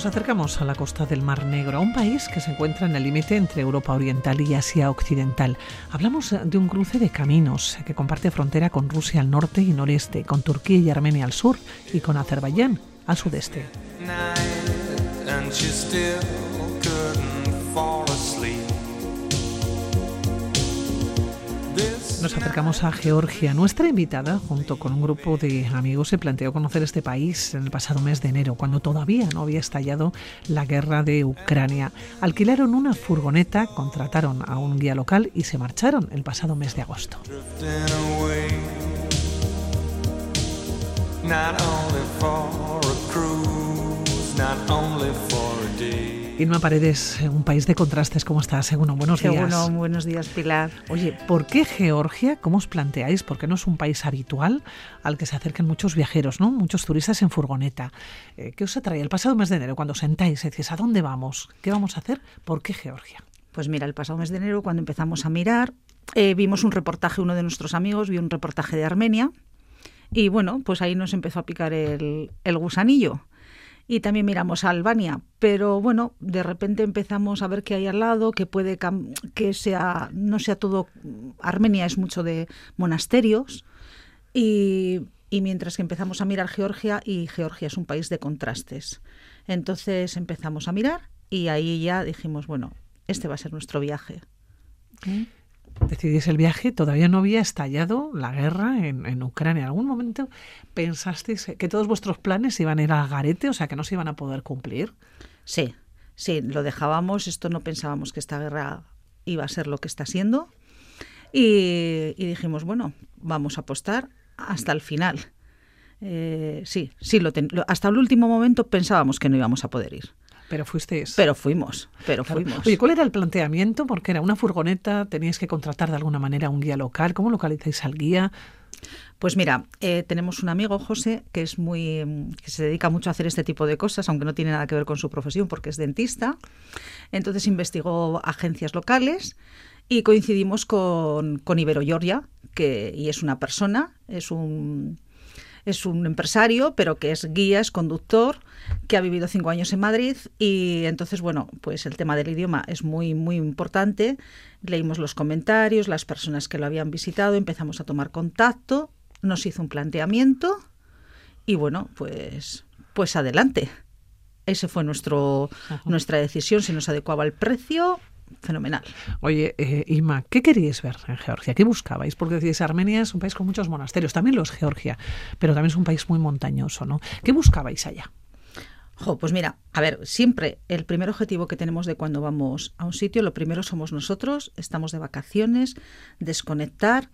Nos acercamos a la costa del Mar Negro, a un país que se encuentra en el límite entre Europa Oriental y Asia Occidental. Hablamos de un cruce de caminos que comparte frontera con Rusia al norte y noreste, con Turquía y Armenia al sur y con Azerbaiyán al sudeste. Nos acercamos a Georgia. Nuestra invitada, junto con un grupo de amigos, se planteó conocer este país en el pasado mes de enero, cuando todavía no había estallado la guerra de Ucrania. Alquilaron una furgoneta, contrataron a un guía local y se marcharon el pasado mes de agosto. Irma Paredes, un país de contrastes, ¿cómo estás? Según buenos días. Según buenos días, Pilar. Oye, ¿por qué Georgia? ¿Cómo os planteáis? ¿Por qué no es un país habitual al que se acercan muchos viajeros, ¿no? Muchos turistas en furgoneta. Eh, ¿Qué os atrae el pasado mes de enero cuando sentáis y decís, ¿a dónde vamos? ¿Qué vamos a hacer? ¿Por qué Georgia? Pues mira, el pasado mes de enero, cuando empezamos a mirar, eh, vimos un reportaje, uno de nuestros amigos vio un reportaje de Armenia, y bueno, pues ahí nos empezó a picar el, el gusanillo y también miramos a Albania, pero bueno, de repente empezamos a ver que hay al lado, que puede que sea no sea todo Armenia es mucho de monasterios y, y mientras que empezamos a mirar Georgia y Georgia es un país de contrastes. Entonces empezamos a mirar y ahí ya dijimos, bueno, este va a ser nuestro viaje decidís el viaje, todavía no había estallado la guerra en, Ucrania. ¿En algún momento pensasteis que todos vuestros planes iban a ir al garete, o sea, que no se iban a poder cumplir? Sí, sí, lo dejábamos. Esto no pensábamos que esta guerra iba a ser lo que está siendo. Y, dijimos, bueno, vamos a apostar hasta el final. Eh, sí, sí, lo hasta el último momento pensábamos que no íbamos a poder ir. Pero fuisteis. Pero fuimos, pero fuimos. Oye, ¿cuál era el planteamiento? Porque era una furgoneta, teníais que contratar de alguna manera un guía local. ¿Cómo localizáis al guía? Pues mira, eh, tenemos un amigo, José, que es muy mm, que se dedica mucho a hacer este tipo de cosas, aunque no tiene nada que ver con su profesión, porque es dentista. Entonces investigó agencias locales y coincidimos con, con Ibero Georgia, que y es una persona, es un es un empresario, pero que es guía, es conductor, que ha vivido cinco años en Madrid y entonces, bueno, pues el tema del idioma es muy, muy importante. Leímos los comentarios, las personas que lo habían visitado, empezamos a tomar contacto, nos hizo un planteamiento y bueno, pues, pues adelante. Ese fue nuestro, nuestra decisión, se nos adecuaba el precio fenomenal. Oye, eh, Ima, ¿qué queríais ver en Georgia? ¿Qué buscabais? Porque decís, Armenia es un país con muchos monasterios, también lo es Georgia, pero también es un país muy montañoso, ¿no? ¿Qué buscabais allá? Pues mira, a ver, siempre el primer objetivo que tenemos de cuando vamos a un sitio, lo primero somos nosotros, estamos de vacaciones, desconectar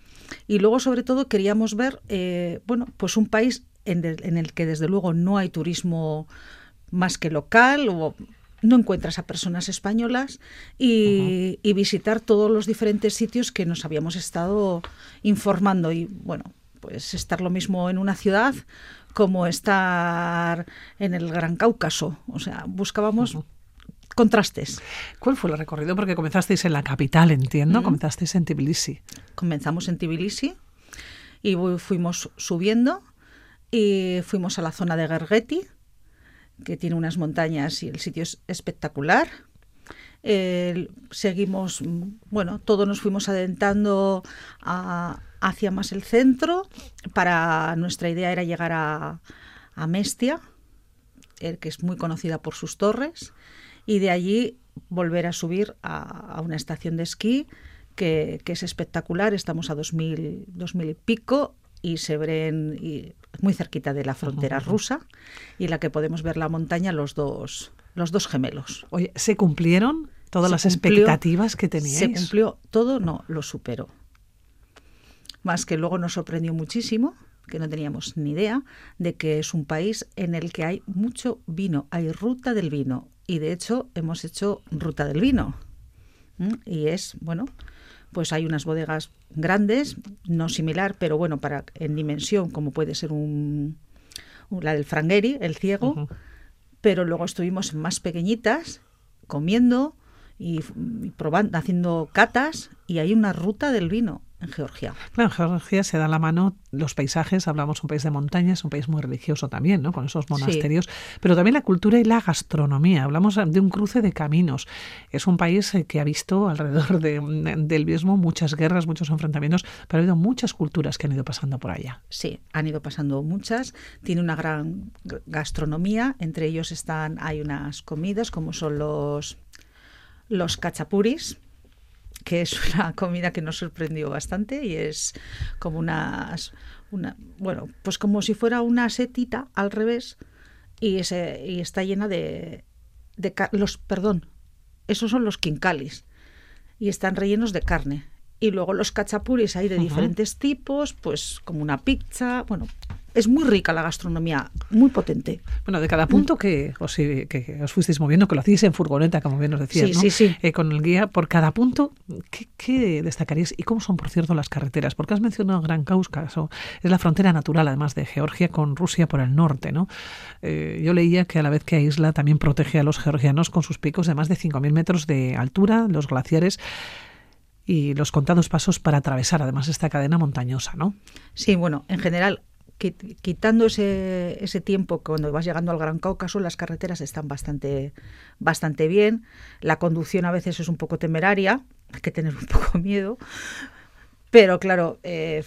y luego sobre todo queríamos ver, eh, bueno, pues un país en el, en el que desde luego no hay turismo más que local o no encuentras a personas españolas y, visitar todos los diferentes sitios que nos habíamos estado informando. Y bueno, pues estar lo mismo en una ciudad como estar en el Gran Cáucaso. O sea, buscábamos contrastes. ¿Cuál fue el recorrido? Porque comenzasteis en la capital, entiendo. Comenzasteis en Tbilisi. Comenzamos en Tbilisi y fuimos subiendo y fuimos a la zona de Gergeti que tiene unas montañas y el sitio es espectacular. seguimos, bueno, todos nos fuimos adentrando hacia más el centro. Para nuestra idea era llegar a, a Mestia, el que es muy conocida por sus torres, y de allí volver a subir a, una estación de esquí que, es espectacular. Estamos a 2000, 2000 y pico y se ven y muy cerquita de la frontera rusa y en la que podemos ver la montaña los dos los dos gemelos. Oye, ¿se cumplieron todas las expectativas que teníais? Se cumplió todo, no, lo superó. Más que luego nos sorprendió muchísimo, que no teníamos ni idea, de que es un país en el que hay mucho vino, hay ruta del vino. Y de hecho hemos hecho ruta del vino. Y es, bueno, pues hay unas bodegas grandes, no similar, pero bueno, para en dimensión, como puede ser un, la del Frangueri, el ciego, pero luego estuvimos más pequeñitas, comiendo y, probando, haciendo catas, y hay una ruta del vino. En Georgia. Claro, en Georgia se da la mano los paisajes, hablamos un país de montañas, un país muy religioso también, ¿no? Con esos monasterios, pero también la cultura y la gastronomía. Hablamos de un cruce de caminos. Es un país eh, que ha visto alrededor del mismo muchas guerras, muchos enfrentamientos, pero ha habido muchas culturas que han ido pasando por allá. Sí, han ido pasando muchas. Tiene una gran gastronomía. Entre ellos están, hay unas comidas como son los los cachapuris, que es una comida que nos sorprendió bastante y es como unas, una, bueno, pues como si fuera una setita al revés y, ese, y está llena de, de los, perdón, esos son los quincalis y están rellenos de carne. Y luego los cachapuris hay de diferentes tipos, pues como una pizza, bueno, es muy rica la gastronomía, muy potente. Bueno, de cada punto que, os, que os fuisteis moviendo, que lo hacéis en furgoneta, como bien nos decías, ¿no? sí, sí. Eh, con el guía, por cada punto, ¿qué, ¿qué, destacarías? ¿Y cómo son, por cierto, las carreteras? Porque has mencionado Gran Cáucaso, es la frontera natural, además de Georgia, con Rusia por el norte, ¿no? Eh, yo leía que a la vez que Isla también protege a los georgianos con sus picos de más de 5.000 metros de altura, los glaciares y los contados pasos para atravesar además esta cadena montañosa, ¿no? Sí, bueno, en general quitando ese, ese, tiempo cuando vas llegando al Gran Cáucaso, las carreteras están bastante, bastante bien. La conducción a veces es un poco temeraria, hay que tener un poco miedo. Pero claro, eh,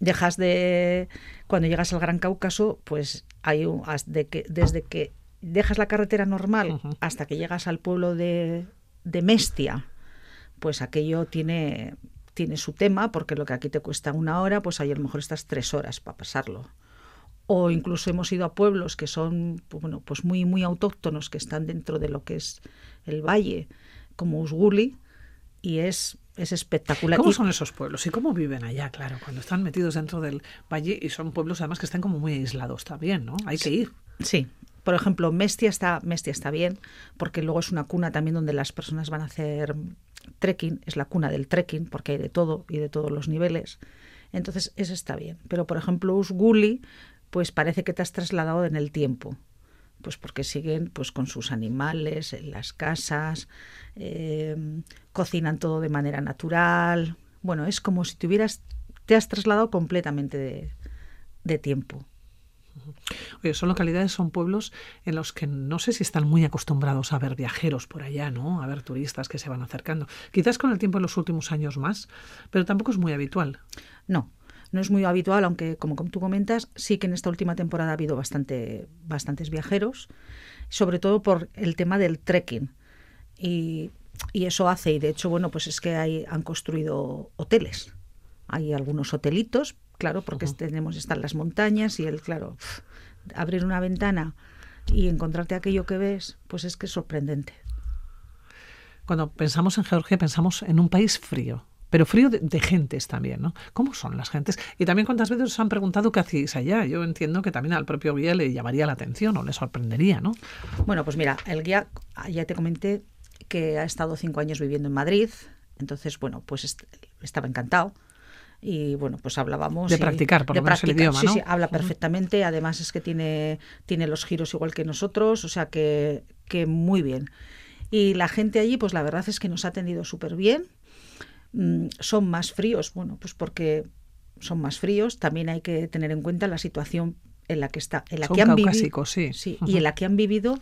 dejas de. Cuando llegas al Gran Cáucaso, pues hay un, de que, desde que dejas la carretera normal hasta que llegas al pueblo de, de Mestia, pues aquello tiene tiene su tema, porque lo que aquí te cuesta una hora, pues ahí a lo mejor estás tres horas para pasarlo. O incluso hemos ido a pueblos que son pues bueno, pues muy, muy autóctonos, que están dentro de lo que es el valle, como Usguli, y es, es espectacular. ¿Cómo son esos pueblos y cómo viven allá, claro, cuando están metidos dentro del valle y son pueblos además que están como muy aislados también, ¿no? Hay que ir. Sí, por ejemplo, Mestia está, Mestia está bien, porque luego es una cuna también donde las personas van a hacer trekking, es la cuna del trekking, porque hay de todo y de todos los niveles. Entonces, eso está bien. Pero, por ejemplo, Usguli, pues parece que te has trasladado en el tiempo. Pues porque siguen pues con sus animales en las casas, em, cocinan todo de manera natural. Bueno, es como si te te has trasladado completamente de tiempo. Oye, son localidades, son pueblos en los que no sé si están muy acostumbrados a ver viajeros por allá, ¿no? A ver turistas que se van acercando. Quizás con el tiempo en los últimos años más, pero tampoco es muy habitual. No, no es muy habitual, aunque como tú comentas, sí que en esta última temporada ha habido bastante, bastantes viajeros, sobre todo por el tema del trekking. Y, eso hace, y de hecho, bueno, pues es que hay, han construido hoteles. Hay algunos hotelitos, claro, porque tenemos, están las montañas y el, claro, abrir una ventana y encontrarte aquello que ves, pues es que es sorprendente. Cuando pensamos en Georgia pensamos en un país frío, pero frío de, gentes también, ¿no? ¿Cómo son las gentes? Y también cuántas veces os han preguntado qué hacéis allá. Yo entiendo que también al propio guía le llamaría la atención o le sorprendería, ¿no? Bueno, pues mira, el guía, ya te comenté que ha estado cinco años viviendo en Madrid, entonces, bueno, pues estaba encantado y bueno, pues hablábamos. De practicar, por lo menos el idioma, Sí, sí, habla perfectamente. Además es que tiene, tiene los giros igual que nosotros, o sea que, que muy bien. Y la gente allí, pues la verdad es que nos ha atendido súper bien. Mm, son más fríos, bueno, pues porque son más fríos. También hay que tener en cuenta la situación en la que está, en la que han vivido, sí, sí y en la que han vivido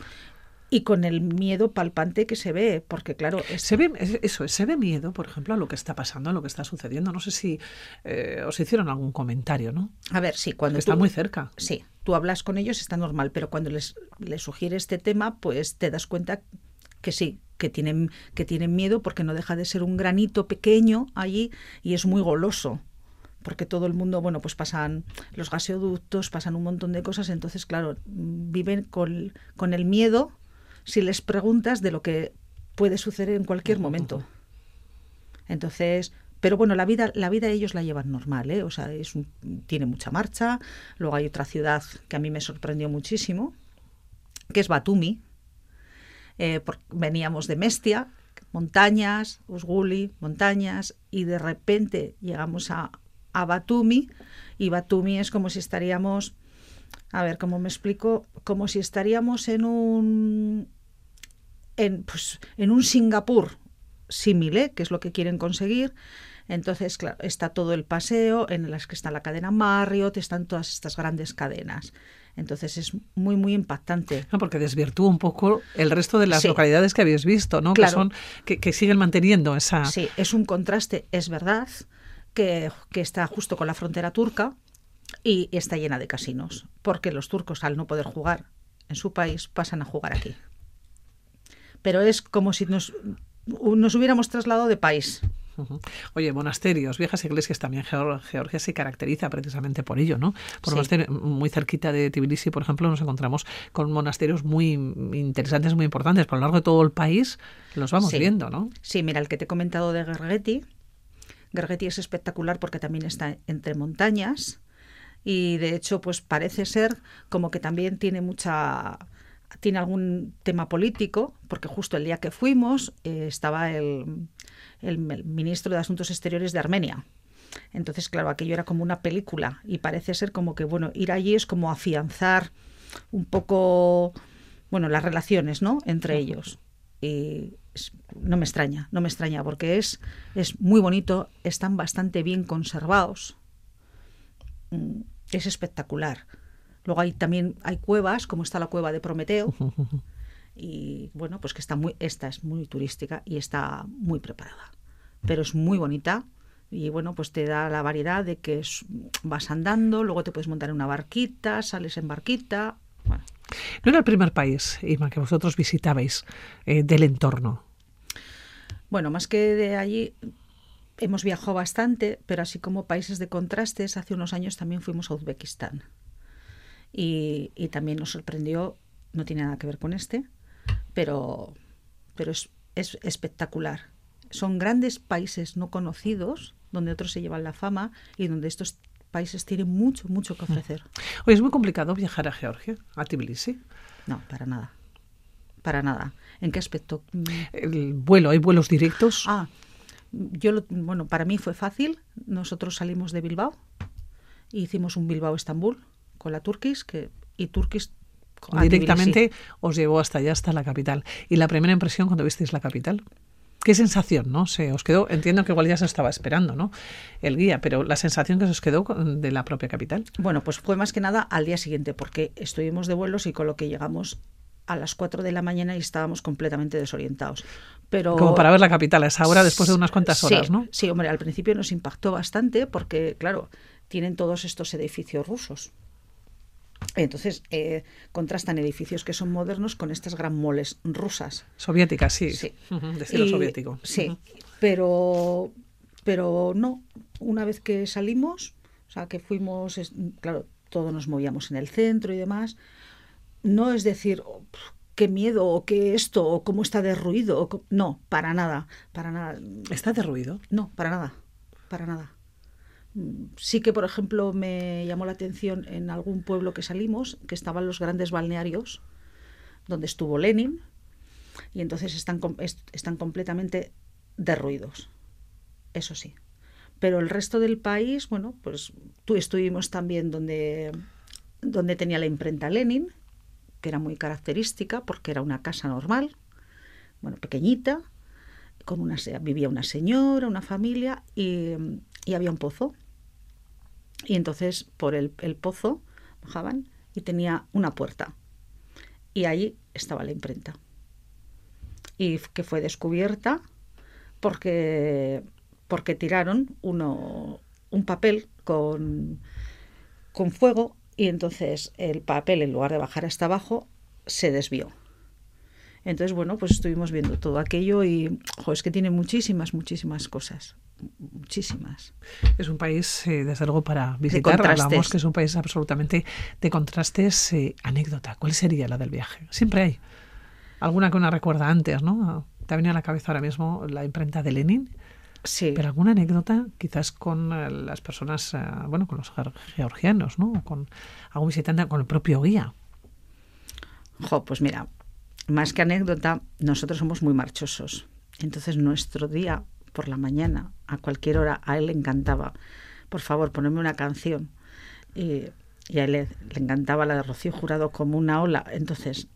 y con el miedo palpante que se ve, porque claro... Se ve, eso, se ve miedo, por ejemplo, a lo que está pasando, a lo que está sucediendo. No sé si eh, os hicieron algún comentario, ¿no? A ver, sí, cuando... Está muy cerca. Sí, tú hablas con ellos, está normal, pero cuando les, les sugiere este tema, pues te das cuenta que sí, que tienen, que tienen miedo porque no deja de ser un granito pequeño allí y es muy goloso porque todo el mundo, bueno, pues pasan los gaseoductos, pasan un montón de cosas, entonces, claro, viven con, con el miedo si les preguntas de lo que puede suceder en cualquier momento. Entonces, pero bueno, la vida, la vida ellos la llevan normal, ¿eh? O sea, es tiene mucha marcha. Luego hay otra ciudad que a mí me sorprendió muchísimo, que es Batumi. Eh, veníamos de Mestia, montañas, Usguli, montañas, y de repente llegamos a, a Batumi, y Batumi es como si estaríamos, a ver, ¿cómo me explico? Como si estaríamos en un en, pues, en un Singapur similar, que es lo que quieren conseguir, Entonces, claro, está todo el paseo en las que está la cadena Marriott, están todas estas grandes cadenas. Entonces es muy, muy impactante. No, porque desvirtúa un poco el resto de las localidades que habéis visto, ¿no? Que, son, que, siguen manteniendo esa... Sí, es un contraste, es verdad, que, que está justo con la frontera turca y está llena de casinos, porque los turcos al no poder jugar en su país pasan a jugar aquí. Pero es como si nos, nos hubiéramos trasladado de país. Oye, monasterios, viejas iglesias también. Georgia se caracteriza precisamente por ello, ¿no? Por muy cerquita de Tbilisi, por ejemplo, nos encontramos con monasterios muy interesantes, muy importantes. Por lo largo de todo el país los vamos viendo, ¿no? Sí, mira, el que te he comentado de Gergeti. Gergeti es espectacular porque también está entre montañas y de hecho, pues parece ser como que también tiene mucha tiene algún tema político, porque justo el día que fuimos eh, estaba el, el, ministro de Asuntos Exteriores de Armenia. Entonces, claro, aquello era como una película y parece ser como que, bueno, ir allí es como afianzar un poco, bueno, las relaciones, ¿no? Entre ellos. Y no me extraña, no me extraña, porque es, es muy bonito, están bastante bien conservados. Mm, es espectacular. Luego hay también hay cuevas, como está la cueva de Prometeo. y bueno, pues que está muy, esta es muy turística y está muy preparada. Pero es muy bonita y bueno, pues te da la variedad de que vas andando, luego te puedes montar en una barquita, sales en barquita. No era el primer país, Ima, que vosotros visitabais eh, del entorno. Bueno, más que de allí, hemos viajado bastante, pero así como países de contrastes, hace unos años también fuimos a Uzbekistán. Y, y también nos sorprendió, no tiene nada que ver con este, pero, pero es, es espectacular. Son grandes países no conocidos, donde otros se llevan la fama y donde estos países tienen mucho, mucho que ofrecer. Oye, ¿es muy complicado viajar a Georgia, a Tbilisi? No, para nada. Para nada. ¿En qué aspecto? El vuelo, ¿hay vuelos directos? Ah, yo, bueno, para mí fue fácil. Nosotros salimos de Bilbao, e hicimos un Bilbao-Estambul con la Turkish, que, y Turkish directamente os llevó hasta allá, hasta la capital. ¿Y la primera impresión cuando visteis la capital? ¿Qué sensación, no? Se os quedó, entiendo que igual ya se estaba esperando, ¿no? El guía, pero la sensación que se os quedó de la propia capital. Bueno, pues fue más que nada al día siguiente, porque estuvimos de vuelos y con lo que llegamos a las 4 de la mañana y estábamos completamente desorientados. Pero, Como para ver la capital a esa hora después de unas cuantas horas, ¿no? Sí, hombre, al principio nos impactó bastante porque, claro, tienen todos estos edificios rusos. Entonces eh, contrastan edificios que son modernos con estas gran moles rusas. Soviéticas, sí. Sí. de estilo soviético. Sí, pero, pero no. Una vez que salimos, o sea, que fuimos, claro, todos nos movíamos en el centro y demás, no es decir, oh, qué miedo, o qué esto, o cómo está derruido. no, para nada, para nada. ¿Está derruido? No, para nada, para nada. Sí que, por ejemplo, me llamó la atención en algún pueblo que salimos, que estaban los grandes balnearios, donde estuvo Lenin, y entonces están, están completamente derruidos. Eso sí. Pero el resto del país, bueno, pues tú estuvimos también donde, donde tenía la imprenta Lenin, que era muy característica porque era una casa normal, bueno, pequeñita, con una, vivía una señora, una familia y, y había un pozo y entonces por el, pozo bajaban y tenía una puerta. Y ahí estaba la imprenta. Y que fue descubierta porque, porque tiraron uno, un papel con, con fuego y entonces el papel, en lugar de bajar hasta abajo, se desvió. Entonces, bueno, pues estuvimos viendo todo aquello y es que tiene muchísimas, muchísimas cosas muchísimas. Es un país, eh, desde luego, para visitar. Hablamos que es un país absolutamente de contrastes. Eh, anécdota, ¿cuál sería la del viaje? Siempre hay. Alguna que una recuerda antes, ¿no? Te ha venido a la cabeza ahora mismo la imprenta de Lenin. Sí. Pero alguna anécdota, quizás con eh, las personas, bueno, con los georgianos, ¿no? Con algún visitante, con el propio guía. Jo, pues mira, más que anécdota, nosotros somos muy marchosos. Entonces nuestro día por la mañana, a cualquier hora, a él le encantaba, por favor, ponerme una canción. Y, a él le, encantaba la de Rocío Jurado como una ola. Entonces,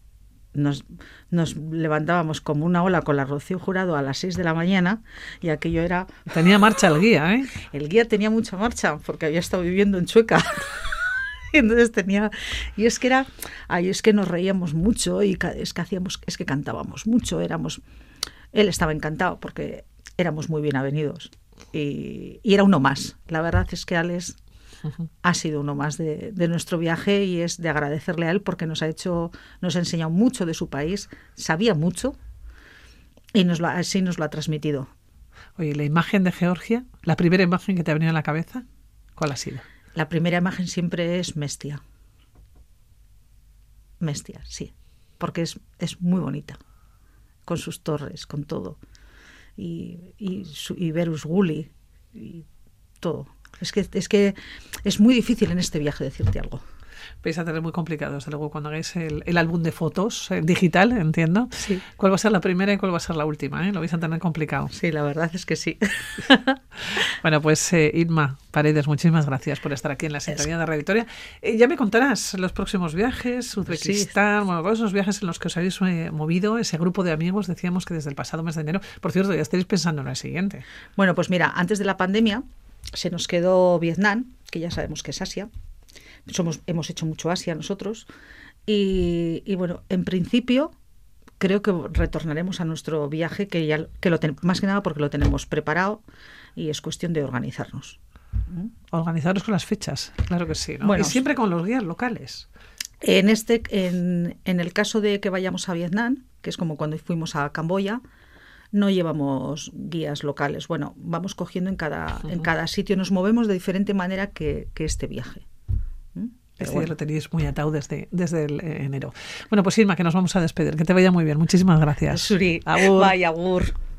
nos, nos levantábamos como una ola con la Rocío Jurado a las 6 de la mañana y aquello era... Tenía marcha el guía, ¿eh? El guía tenía mucha marcha porque había estado viviendo en Chueca. y entonces tenía y es que era ay es que nos reíamos mucho y es que hacíamos es que cantábamos mucho éramos él estaba encantado porque éramos muy bien avenidos y, y era uno más la verdad es que Alex ha sido uno más de, de, nuestro viaje y es de agradecerle a él porque nos ha hecho, nos ha enseñado mucho de su país, sabía mucho y nos lo, así nos lo ha transmitido. Oye, la imagen de Georgia, la primera imagen que te ha venido a la cabeza, ¿cuál ha sido? La primera imagen siempre es Mestia. Mestia, sí, porque es, es muy bonita, con sus torres, con todo. Y, y, su, y Verus Guli, y todo. Es que, es que es muy difícil en este viaje decirte algo. Vais a tener muy complicado, desde luego, cuando hagáis el, el álbum de fotos el digital, entiendo. Sí. ¿Cuál va a ser la primera y cuál va a ser la última? ¿eh? Lo vais a tener complicado. Sí, la verdad es que sí. bueno, pues eh, Irma Paredes, muchísimas gracias por estar aquí en la sintonía de Radio Victoria. Eh, ya me contarás los próximos viajes, Uzbekistán, sí. bueno, todos esos viajes en los que os habéis eh, movido, ese grupo de amigos, decíamos que desde el pasado mes de enero. Por cierto, ya estáis pensando en el siguiente. Bueno, pues mira, antes de la pandemia se nos quedó Vietnam, que ya sabemos que es Asia. Somos, hemos hecho mucho Asia nosotros. Y, y bueno, en principio creo que retornaremos a nuestro viaje, que ya que lo ten, más que nada porque lo tenemos preparado y es cuestión de organizarnos. ¿Mm? Organizaros con las fechas, claro que sí. ¿no? Bueno, y siempre con los guías locales. En, este, en, en el caso de que vayamos a Vietnam, que es como cuando fuimos a Camboya, no llevamos guías locales. Bueno, vamos cogiendo en cada, uh -huh. en cada sitio, nos movemos de diferente manera que, que este viaje. ¿Mm? Este bueno. lo tenéis muy atado desde, desde el eh, enero. Bueno, pues Irma, que nos vamos a despedir. Que te vaya muy bien. Muchísimas gracias. Suri. Agur. Bye, agur.